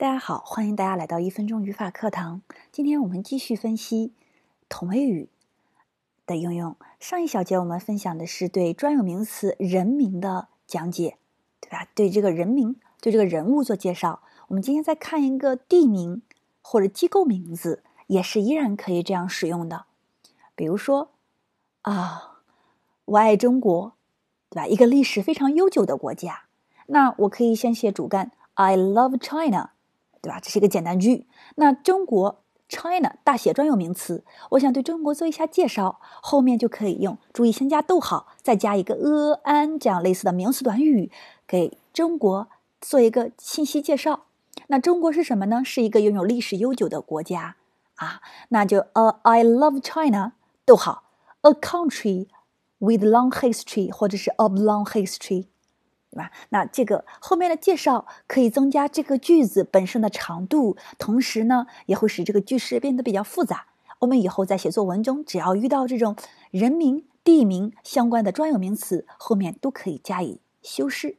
大家好，欢迎大家来到一分钟语法课堂。今天我们继续分析同位语的应用。上一小节我们分享的是对专有名词人名的讲解，对吧？对这个人名，对这个人物做介绍。我们今天再看一个地名或者机构名字，也是依然可以这样使用的。比如说啊，我爱中国，对吧？一个历史非常悠久的国家，那我可以先写主干，I love China。对吧？这是一个简单句。那中国 China 大写专有名词，我想对中国做一下介绍，后面就可以用。注意先加逗号，再加一个 a an 这样类似的名词短语，给中国做一个信息介绍。那中国是什么呢？是一个拥有历史悠久的国家啊。那就 a I love China，逗号 a country with long history，或者是 of long history。对吧？那这个后面的介绍可以增加这个句子本身的长度，同时呢，也会使这个句式变得比较复杂。我们以后在写作文中，只要遇到这种人名、地名相关的专有名词，后面都可以加以修饰。